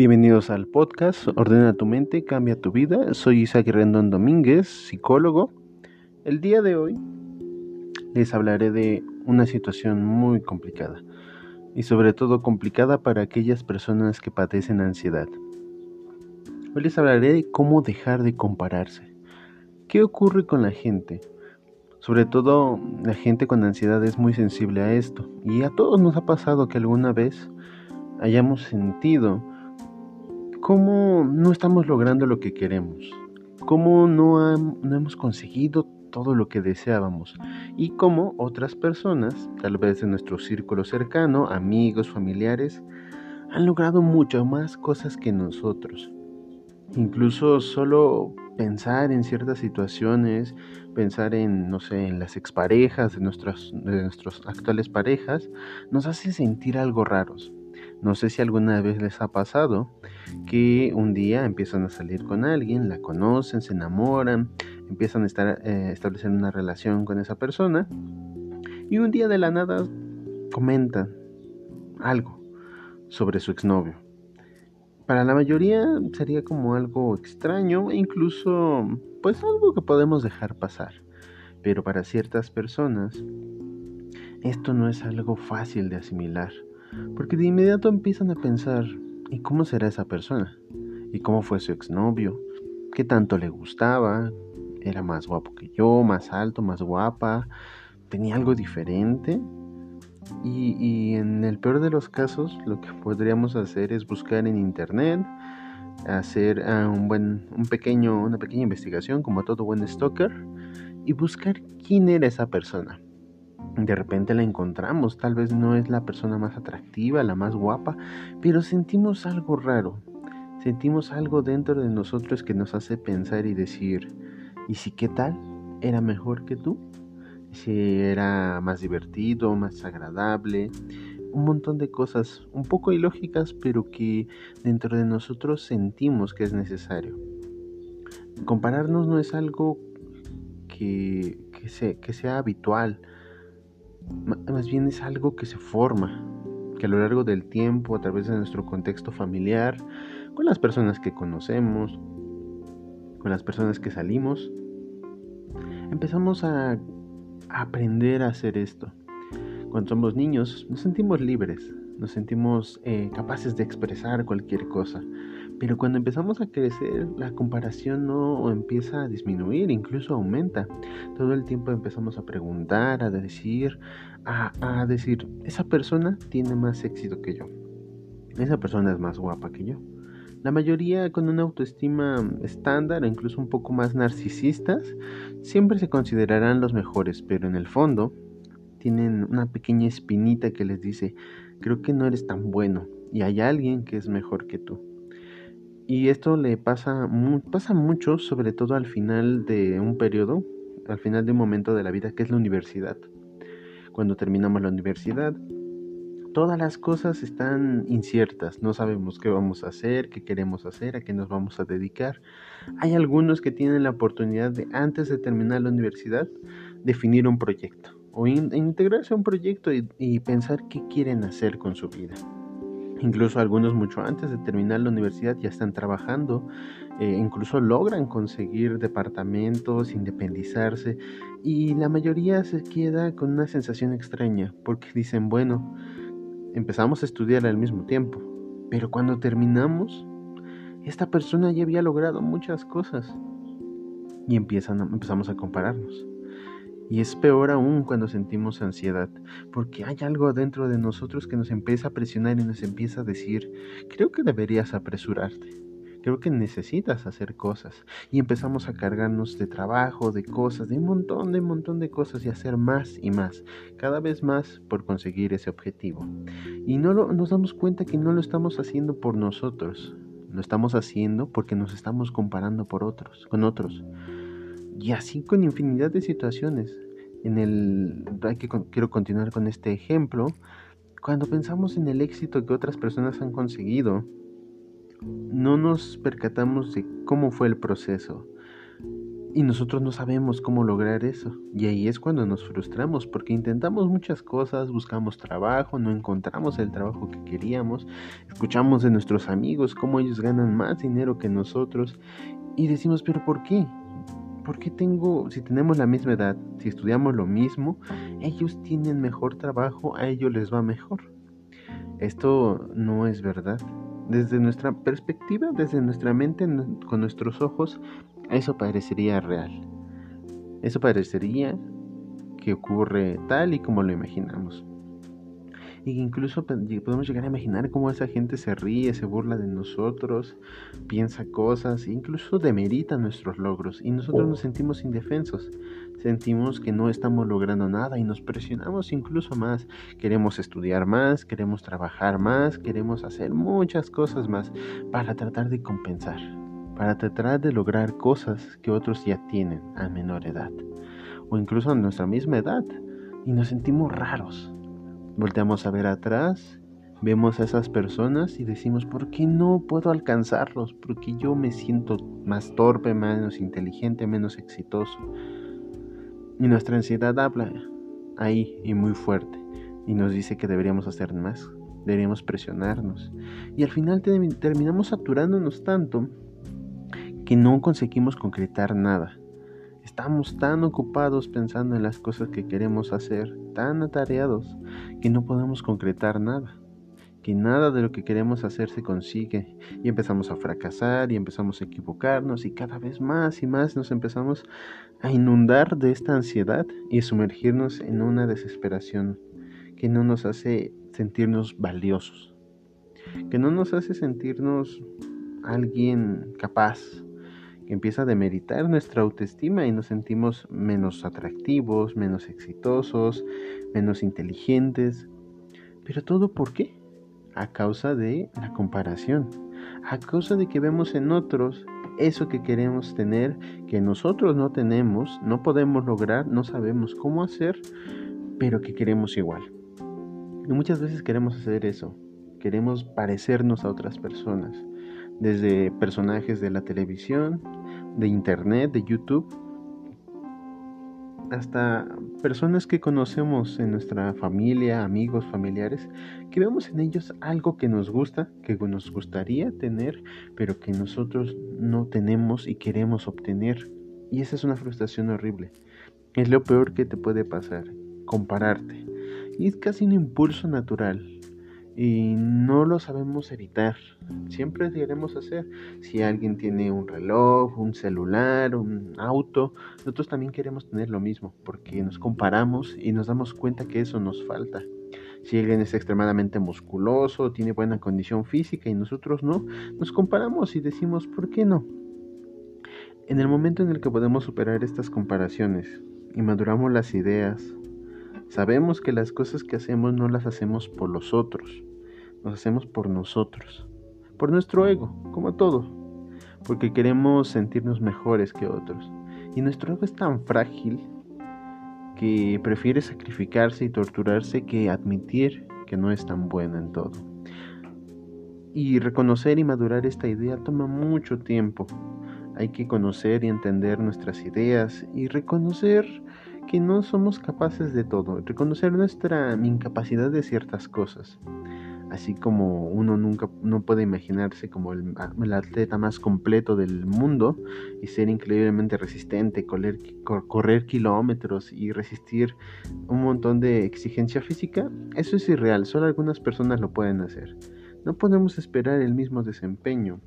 Bienvenidos al podcast Ordena tu mente, cambia tu vida. Soy Isaac Rendón Domínguez, psicólogo. El día de hoy les hablaré de una situación muy complicada y sobre todo complicada para aquellas personas que padecen ansiedad. Hoy les hablaré de cómo dejar de compararse. ¿Qué ocurre con la gente? Sobre todo la gente con ansiedad es muy sensible a esto y a todos nos ha pasado que alguna vez hayamos sentido cómo no estamos logrando lo que queremos, cómo no, no hemos conseguido todo lo que deseábamos y cómo otras personas, tal vez de nuestro círculo cercano, amigos, familiares, han logrado mucho más cosas que nosotros. Incluso solo pensar en ciertas situaciones, pensar en, no sé, en las exparejas de nuestras, de nuestras actuales parejas, nos hace sentir algo raros. No sé si alguna vez les ha pasado que un día empiezan a salir con alguien, la conocen, se enamoran, empiezan a estar, eh, establecer una relación con esa persona y un día de la nada comentan algo sobre su exnovio para la mayoría sería como algo extraño e incluso pues algo que podemos dejar pasar. Pero para ciertas personas esto no es algo fácil de asimilar, porque de inmediato empiezan a pensar, ¿y cómo será esa persona? ¿Y cómo fue su exnovio? ¿Qué tanto le gustaba? ¿Era más guapo que yo? ¿Más alto? ¿Más guapa? ¿Tenía algo diferente? Y, en el peor de los casos, lo que podríamos hacer es buscar en internet, hacer ah, un buen, un pequeño, una pequeña investigación, como todo buen stalker, y buscar quién era esa persona. De repente la encontramos, tal vez no es la persona más atractiva, la más guapa, pero sentimos algo raro. Sentimos algo dentro de nosotros que nos hace pensar y decir, ¿y si qué tal? ¿Era mejor que tú? si era más divertido, más agradable, un montón de cosas un poco ilógicas, pero que dentro de nosotros sentimos que es necesario. Compararnos no es algo que, que sea habitual, más bien es algo que se forma, que a lo largo del tiempo, a través de nuestro contexto familiar, con las personas que conocemos, con las personas que salimos, empezamos a aprender a hacer esto. Cuando somos niños nos sentimos libres, nos sentimos eh, capaces de expresar cualquier cosa. Pero cuando empezamos a crecer, la comparación no empieza a disminuir, incluso aumenta. Todo el tiempo empezamos a preguntar, a decir, a, decir, esa persona tiene más éxito que yo. Esa persona es más guapa que yo. La mayoría con una autoestima estándar, incluso un poco más narcisistas, siempre se considerarán los mejores, pero en el fondo tienen una pequeña espinita que les dice, creo que no eres tan bueno y hay alguien que es mejor que tú. Y esto le pasa, pasa mucho, sobre todo al final de un periodo, al final de un momento de la vida, que es la universidad. Cuando terminamos la universidad, todas las cosas están inciertas, no sabemos qué vamos a hacer, qué queremos hacer, a qué nos vamos a dedicar. Hay algunos que tienen la oportunidad de, antes de terminar la universidad, definir un proyecto o integrarse a un proyecto y, pensar qué quieren hacer con su vida. Incluso algunos mucho antes de terminar la universidad ya están trabajando, eh, incluso logran conseguir departamentos, independizarse y la mayoría se queda con una sensación extraña porque dicen, bueno, empezamos a estudiar al mismo tiempo, pero cuando terminamos, esta persona ya había logrado muchas cosas y empiezan, empezamos a compararnos. Y es peor aún cuando sentimos ansiedad, porque hay algo dentro de nosotros que nos empieza a presionar y nos empieza a decir, creo que deberías apresurarte Creo que necesitas hacer cosas. Y empezamos a cargarnos de trabajo, de cosas, de un montón, de un montón de cosas y hacer más y más. Cada vez más por conseguir ese objetivo. Y no nos damos cuenta que no lo estamos haciendo por nosotros. Lo estamos haciendo porque nos estamos comparando por otros, con otros. Y así con infinidad de situaciones. En el que quiero continuar con este ejemplo. Cuando pensamos en el éxito que otras personas han conseguido, no nos percatamos de cómo fue el proceso. Y nosotros no sabemos cómo lograr eso. Y ahí es cuando nos frustramos porque intentamos muchas cosas, buscamos trabajo, no encontramos el trabajo que queríamos, escuchamos de nuestros amigos cómo ellos ganan más dinero que nosotros y decimos, pero ¿por qué? ¿Por qué tengo, si tenemos la misma edad, si estudiamos lo mismo, ellos tienen mejor trabajo, a ellos les va mejor? Esto no es verdad. Desde nuestra perspectiva, desde nuestra mente, con nuestros ojos, eso parecería real. Eso parecería que ocurre tal y como lo imaginamos. Y incluso podemos llegar a imaginar cómo esa gente se ríe, se burla de nosotros, piensa cosas, incluso demerita nuestros logros. Y nosotros nos sentimos indefensos, sentimos que no estamos logrando nada y nos presionamos incluso más. Queremos estudiar más, queremos trabajar más, queremos hacer muchas cosas más para tratar de compensar para tratar de lograr cosas que otros ya tienen a menor edad o incluso a nuestra misma edad y nos sentimos raros. Volteamos a ver atrás, vemos a esas personas y decimos, ¿por qué no puedo alcanzarlos? Porque yo me siento más torpe, menos inteligente, menos exitoso. Y nuestra ansiedad habla ahí y muy fuerte y nos dice que deberíamos hacer más, deberíamos presionarnos. Y al final terminamos saturándonos tanto que no conseguimos concretar nada. Estamos tan ocupados pensando en las cosas que queremos hacer, tan atareados, que no podemos concretar nada. Que nada de lo que queremos hacer se consigue y empezamos a fracasar y empezamos a equivocarnos y cada vez más y más nos empezamos a inundar de esta ansiedad y sumergirnos en una desesperación que no nos hace sentirnos valiosos, que no nos hace sentirnos alguien capaz, empieza a demeritar nuestra autoestima y nos sentimos menos atractivos, menos exitosos, menos inteligentes. Pero todo por qué? A causa de la comparación, a causa de que vemos en otros eso que queremos tener, que nosotros no tenemos, no podemos lograr, no sabemos cómo hacer, pero que queremos igual. Y muchas veces queremos hacer eso, queremos parecernos a otras personas, desde personajes de la televisión, de internet, de YouTube, hasta personas que conocemos en nuestra familia, amigos, familiares, que vemos en ellos algo que nos gusta, que nos gustaría tener, pero que nosotros no tenemos y queremos obtener. Y esa es una frustración horrible. Es lo peor que te puede pasar, compararte. Y es casi un impulso natural y no lo sabemos evitar. Siempre queremos hacer. Si alguien tiene un reloj, un celular, un auto, nosotros también queremos tener lo mismo porque nos comparamos y nos damos cuenta que eso nos falta. Si alguien es extremadamente musculoso, tiene buena condición física y nosotros no, nos comparamos y decimos, ¿por qué no? En el momento en el que podemos superar estas comparaciones y maduramos las ideas, sabemos que las cosas que hacemos no las hacemos por los otros, nos hacemos por nosotros, por nuestro ego, como todo, porque queremos sentirnos mejores que otros. Y nuestro ego es tan frágil que prefiere sacrificarse y torturarse que admitir que no es tan bueno en todo. Y reconocer y madurar esta idea toma mucho tiempo. Hay que conocer y entender nuestras ideas y reconocer que no somos capaces de todo, reconocer nuestra incapacidad de ciertas cosas así como uno nunca no puede imaginarse como el, atleta más completo del mundo y ser increíblemente resistente, correr, correr, kilómetros y resistir un montón de exigencia física, eso es irreal, solo algunas personas lo pueden hacer. No podemos esperar el mismo desempeño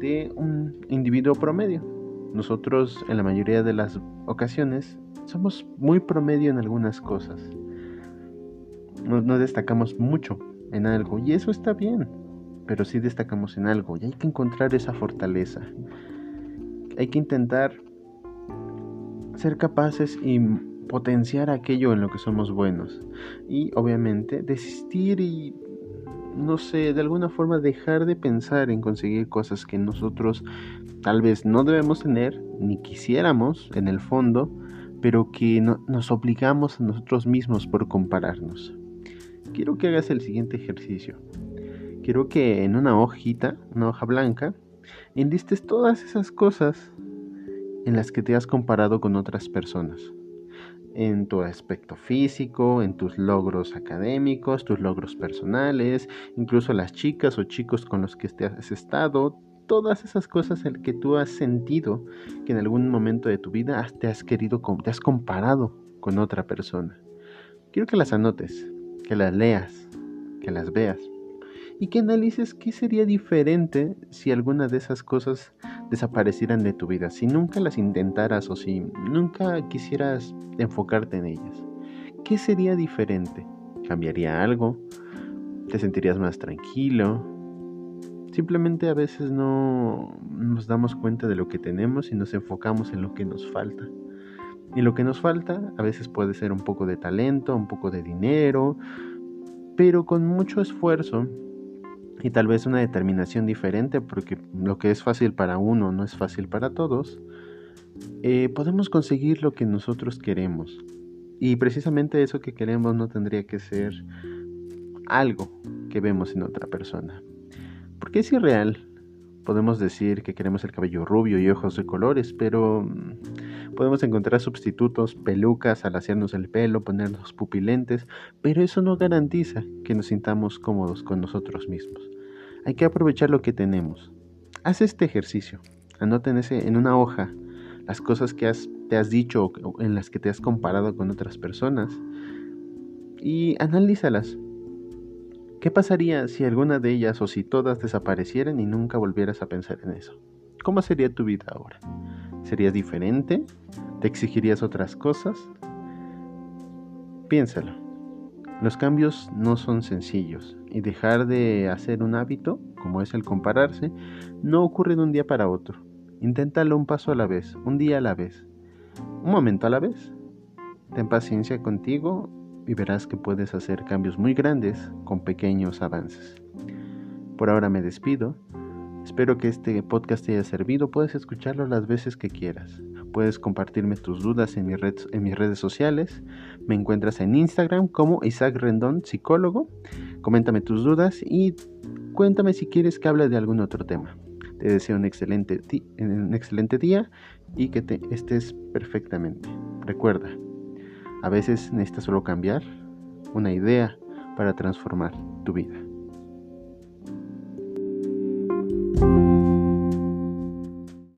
de un individuo promedio. Nosotros en la mayoría de las ocasiones somos muy promedio en algunas cosas. no destacamos mucho en algo y eso está bien, pero sí destacamos en algo y hay que encontrar esa fortaleza. Hay que intentar ser capaces y potenciar aquello en lo que somos buenos y obviamente desistir y no sé, de alguna forma dejar de pensar en conseguir cosas que nosotros tal vez no debemos tener ni quisiéramos en el fondo, pero que nos obligamos a nosotros mismos por compararnos quiero que hagas el siguiente ejercicio. Quiero que en una hojita, una hoja blanca, enlistes todas esas cosas en las que te has comparado con otras personas. En tu aspecto físico, en tus logros académicos, tus logros personales, incluso las chicas o chicos con los que te has estado, todas esas cosas en que tú has sentido que en algún momento de tu vida te has querido, te has comparado con otra persona. Quiero que las anotes, que las leas, que las veas y que analices qué sería diferente si alguna de esas cosas desaparecieran de tu vida, si nunca las intentaras o si nunca quisieras enfocarte en ellas. ¿Qué sería diferente? ¿Cambiaría algo? ¿Te sentirías más tranquilo? Simplemente a veces no nos damos cuenta de lo que tenemos y nos enfocamos en lo que nos falta. Y lo que nos falta a veces puede ser un poco de talento, un poco de dinero, pero con mucho esfuerzo y tal vez una determinación diferente, porque lo que es fácil para uno no es fácil para todos, eh, podemos conseguir lo que nosotros queremos. Y precisamente eso que queremos no tendría que ser algo que vemos en otra persona. Porque es irreal. Podemos decir que queremos el cabello rubio y ojos de colores, pero mm, podemos encontrar sustitutos, pelucas al hacernos el pelo, ponernos pupilentes, pero eso no garantiza que nos sintamos cómodos con nosotros mismos. Hay que aprovechar lo que tenemos. Haz este ejercicio. Anota en, una hoja las cosas que te has dicho o en las que te has comparado con otras personas y analízalas. ¿Qué pasaría si alguna de ellas o si todas desaparecieran y nunca volvieras a pensar en eso? ¿Cómo sería tu vida ahora? ¿Serías diferente? ¿Te exigirías otras cosas? Piénsalo. Los cambios no son sencillos y dejar de hacer un hábito, como es el compararse, no ocurre de un día para otro. Inténtalo un paso a la vez, un día a la vez, un momento a la vez. Ten paciencia contigo y verás que puedes hacer cambios muy grandes con pequeños avances. Por ahora me despido. Espero que este podcast te haya servido. Puedes escucharlo las veces que quieras. Puedes compartirme tus dudas en, en mis redes sociales. Me encuentras en Instagram como Isaac Rendón, psicólogo. Coméntame tus dudas y cuéntame si quieres que hable de algún otro tema. Te deseo un excelente, un excelente día y que te estés perfectamente. Recuerda, a veces necesitas solo cambiar una idea para transformar tu vida.